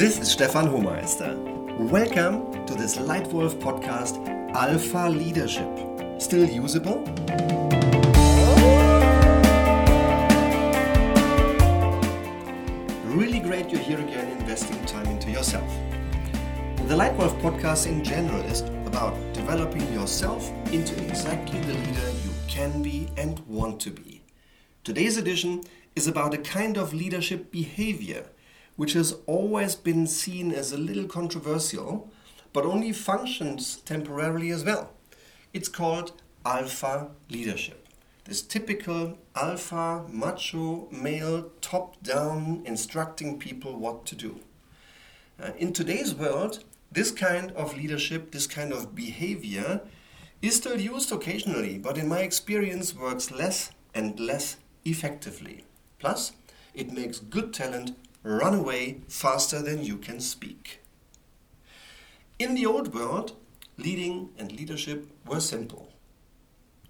This is Stefan Homeister. Welcome to this Leitwolf podcast, Alpha Leadership. Still usable? Really great you're here again investing time into yourself. The Leitwolf podcast in general is about developing yourself into exactly the leader you can be and want to be. Today's edition is about a kind of leadership behavior which has always been seen as a little controversial, but only functions temporarily as well. It's called alpha leadership. This typical alpha, macho, male, top down, instructing people what to do. Uh, in today's world, this kind of leadership, this kind of behavior, is still used occasionally, but in my experience works less and less effectively. Plus, it makes good talent run away faster than you can speak. In the old world, leading and leadership were simple,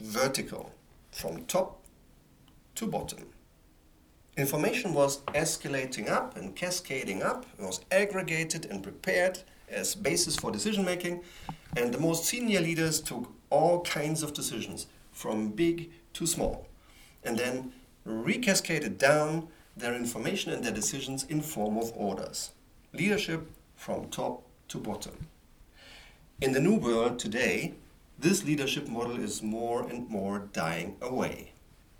vertical, from top to bottom. Information was escalating up and cascading up, it was aggregated and prepared as basis for decision making, and the most senior leaders took all kinds of decisions, from big to small, and then recascaded down their information and their decisions in form of orders. Leadership from top to bottom. In the new world today, this leadership model is more and more dying away.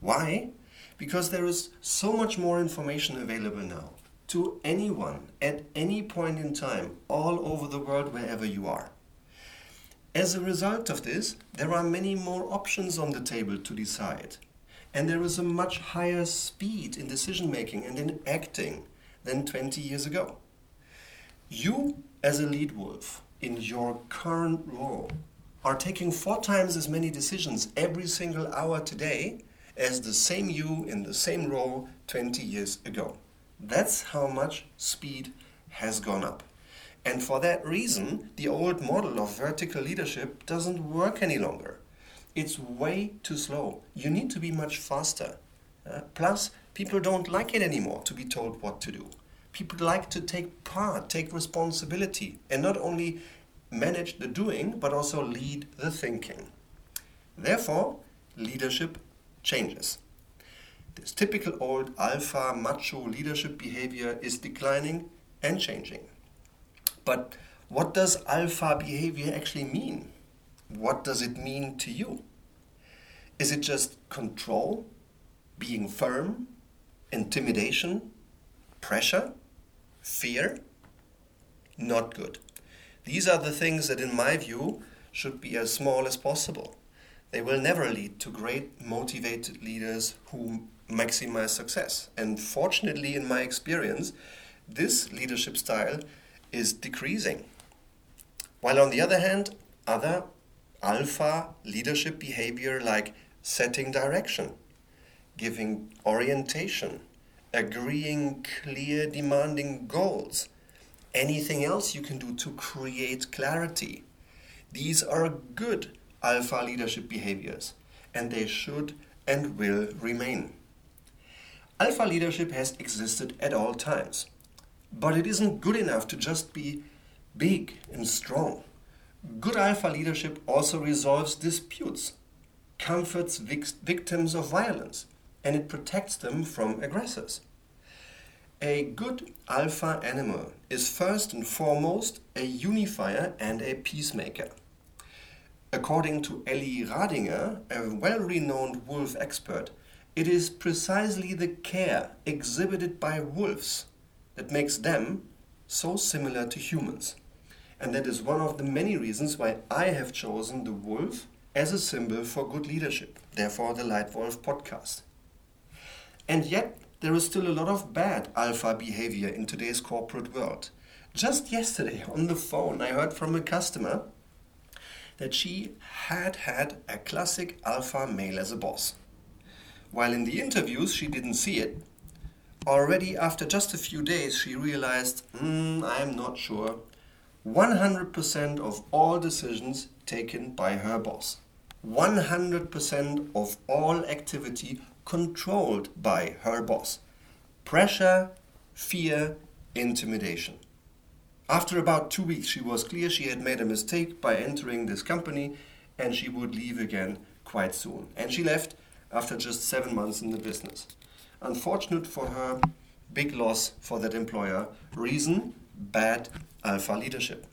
Why? Because there is so much more information available now to anyone at any point in time, all over the world, wherever you are. As a result of this, there are many more options on the table to decide. And there is a much higher speed in decision making and in acting than 20 years ago. You, as a lead wolf, in your current role, are taking four times as many decisions every single hour today as the same you in the same role 20 years ago. That's how much speed has gone up. And for that reason, the old model of vertical leadership doesn't work any longer. It's way too slow. You need to be much faster. Uh, plus, people don't like it anymore to be told what to do. People like to take part, take responsibility, and not only manage the doing, but also lead the thinking. Therefore, leadership changes. This typical old alpha macho leadership behavior is declining and changing. But what does alpha behavior actually mean? What does it mean to you? Is it just control, being firm, intimidation, pressure, fear? Not good. These are the things that, in my view, should be as small as possible. They will never lead to great motivated leaders who maximize success. And fortunately, in my experience, this leadership style is decreasing. While on the other hand, other alpha leadership behavior like setting direction, giving orientation, agreeing clear, demanding goals, anything else you can do to create clarity. These are good alpha leadership behaviors, and they should and will remain. Alpha leadership has existed at all times, but it isn't good enough to just be big and strong. Good alpha leadership also resolves disputes, comforts victims of violence, and it protects them from aggressors. A good alpha animal is first and foremost a unifier and a peacemaker. According to Elli Radinger, a well renowned wolf expert, it is precisely the care exhibited by wolves that makes them so similar to humans. And that is one of the many reasons why I have chosen the wolf as a symbol for good leadership, therefore, the Leitwolf podcast. And yet, there is still a lot of bad alpha behavior in today's corporate world. Just yesterday on the phone, I heard from a customer that she had had a classic alpha male as a boss. While in the interviews, she didn't see it. Already after just a few days, she realized, mm, I'm not sure. 100% of all decisions taken by her boss. 100% of all activity controlled by her boss. Pressure, fear, intimidation. After about two weeks, she was clear she had made a mistake by entering this company and she would leave again quite soon. And she left after just seven months in the business. Unfortunate for her, big loss for that employer. Reason bad alpha leadership.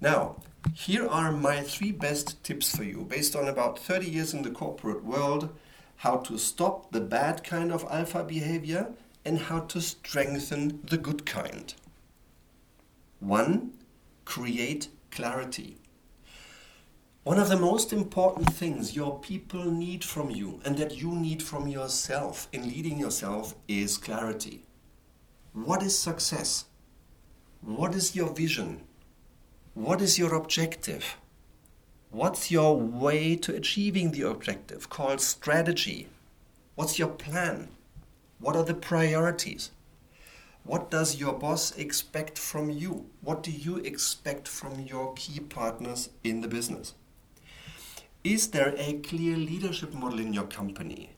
Now, here are my three best tips for you based on about 30 years in the corporate world how to stop the bad kind of alpha behavior and how to strengthen the good kind. One, create clarity. One of the most important things your people need from you and that you need from yourself in leading yourself is clarity. What is success? What is your vision? What is your objective? What's your way to achieving the objective called strategy? What's your plan? What are the priorities? What does your boss expect from you? What do you expect from your key partners in the business? Is there a clear leadership model in your company?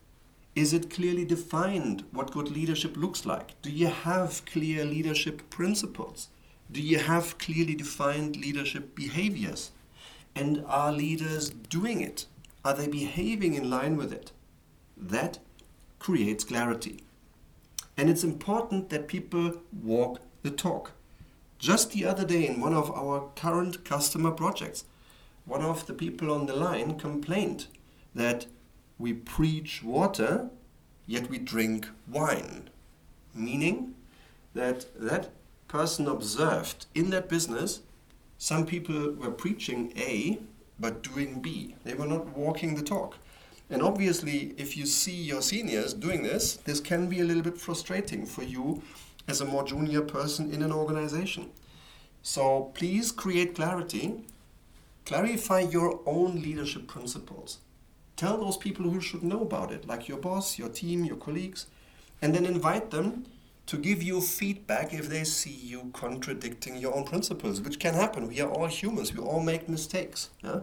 Is it clearly defined what good leadership looks like? Do you have clear leadership principles? Do you have clearly defined leadership behaviors? And are leaders doing it? Are they behaving in line with it? That creates clarity. And it's important that people walk the talk. Just the other day, in one of our current customer projects, one of the people on the line complained that we preach water, yet we drink wine. Meaning that that person observed in that business some people were preaching A but doing B. They were not walking the talk. And obviously, if you see your seniors doing this, this can be a little bit frustrating for you as a more junior person in an organization. So please create clarity, clarify your own leadership principles. Tell those people who should know about it, like your boss, your team, your colleagues, and then invite them to give you feedback if they see you contradicting your own principles, which can happen. We are all humans, we all make mistakes. Yeah?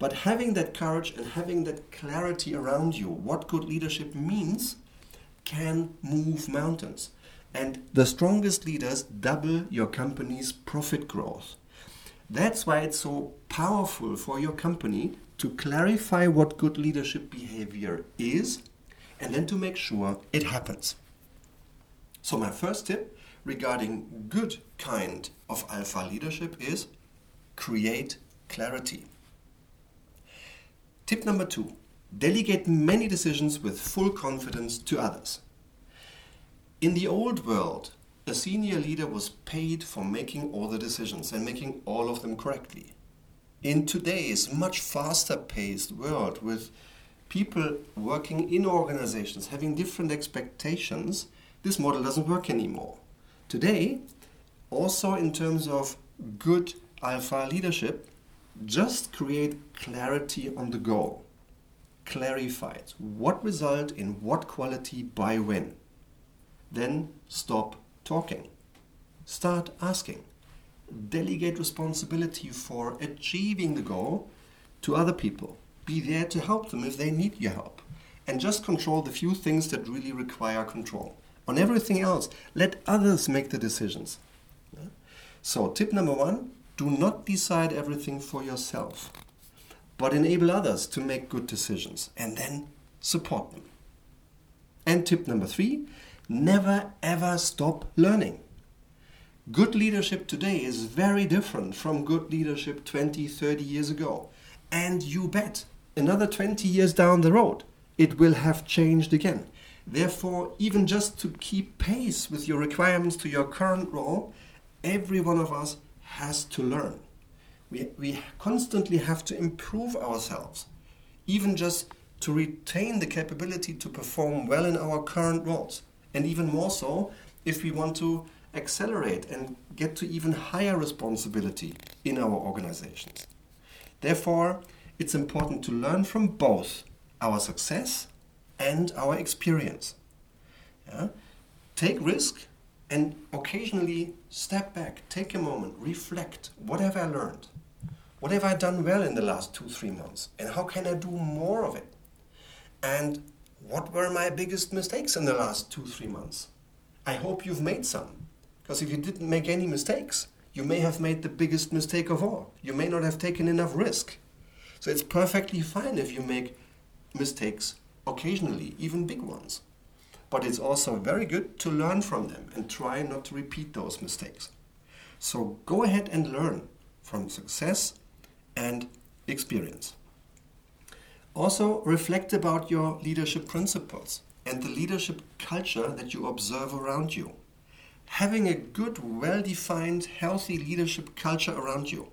But having that courage and having that clarity around you, what good leadership means, can move mountains. And the strongest leaders double your company's profit growth. That's why it's so powerful for your company to clarify what good leadership behavior is and then to make sure it happens. So, my first tip regarding good kind of alpha leadership is create clarity. Tip number two delegate many decisions with full confidence to others. In the old world, a senior leader was paid for making all the decisions and making all of them correctly. In today's much faster paced world, with people working in organizations having different expectations, this model doesn't work anymore. Today, also in terms of good alpha leadership, just create clarity on the goal. Clarify it. What result in what quality by when. Then stop talking. Start asking. Delegate responsibility for achieving the goal to other people. Be there to help them if they need your help. And just control the few things that really require control. On everything else, let others make the decisions. So, tip number one do not decide everything for yourself, but enable others to make good decisions and then support them. And tip number three never ever stop learning. Good leadership today is very different from good leadership 20, 30 years ago. And you bet, another 20 years down the road, it will have changed again. Therefore, even just to keep pace with your requirements to your current role, every one of us has to learn. We, we constantly have to improve ourselves, even just to retain the capability to perform well in our current roles, and even more so if we want to accelerate and get to even higher responsibility in our organizations. Therefore, it's important to learn from both our success and our experience. Yeah? Take risk and occasionally step back, take a moment, reflect. What have I learned? What have I done well in the last two, three months? And how can I do more of it? And what were my biggest mistakes in the last two, three months? I hope you've made some. Because if you didn't make any mistakes, You may have made the biggest mistake of all. You may not have taken enough risk. So it's perfectly fine if you make mistakes occasionally, even big ones. But it's also very good to learn from them and try not to repeat those mistakes. So go ahead and learn from success and experience. Also, reflect about your leadership principles and the leadership culture that you observe around you. Having a good, well defined, healthy leadership culture around you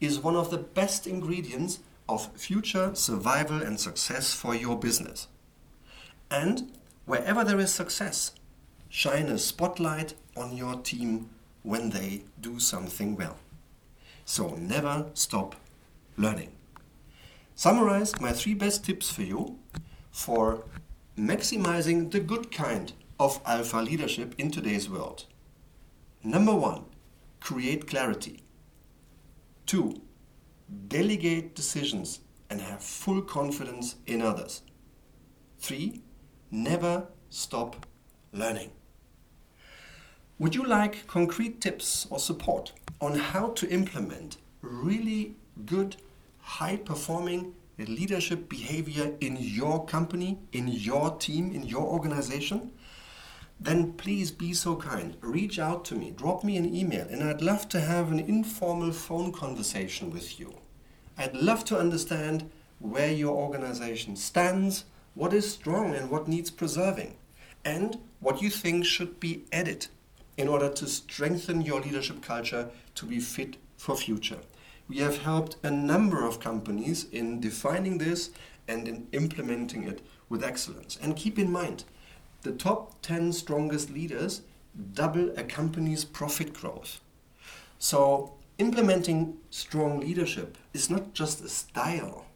is one of the best ingredients of future survival and success for your business. And wherever there is success, shine a spotlight on your team when they do something well. So never stop learning. Summarize my three best tips for you for maximizing the good kind of alpha leadership in today's world. Number one, create clarity. Two, delegate decisions and have full confidence in others. Three, never stop learning. Would you like concrete tips or support on how to implement really good, high performing leadership behavior in your company, in your team, in your organization? Then please be so kind. Reach out to me, drop me an email, and I'd love to have an informal phone conversation with you. I'd love to understand where your organization stands, what is strong and what needs preserving, and what you think should be added in order to strengthen your leadership culture to be fit for future. We have helped a number of companies in defining this and in implementing it with excellence. And keep in mind, the top 10 strongest leaders double a company's profit growth. So, implementing strong leadership is not just a style,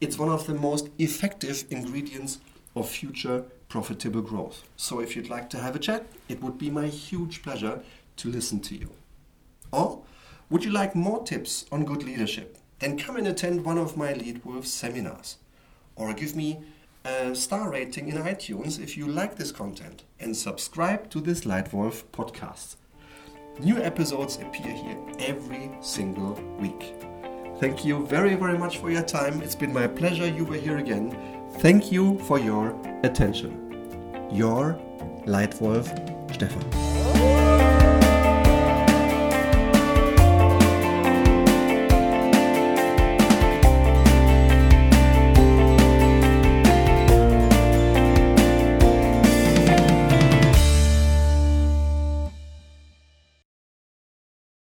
it's one of the most effective ingredients of future profitable growth. So if you'd like to have a chat, it would be my huge pleasure to listen to you. Or would you like more tips on good leadership? Then come and attend one of my Leitwolf seminars. Or give me a star rating in iTunes if you like this content and subscribe to this Leitwolf podcast. New episodes appear here every single week. Thank you very, very much for your time. It's been my pleasure you were here again. Thank you for your attention. Your Leitwolf Stefan.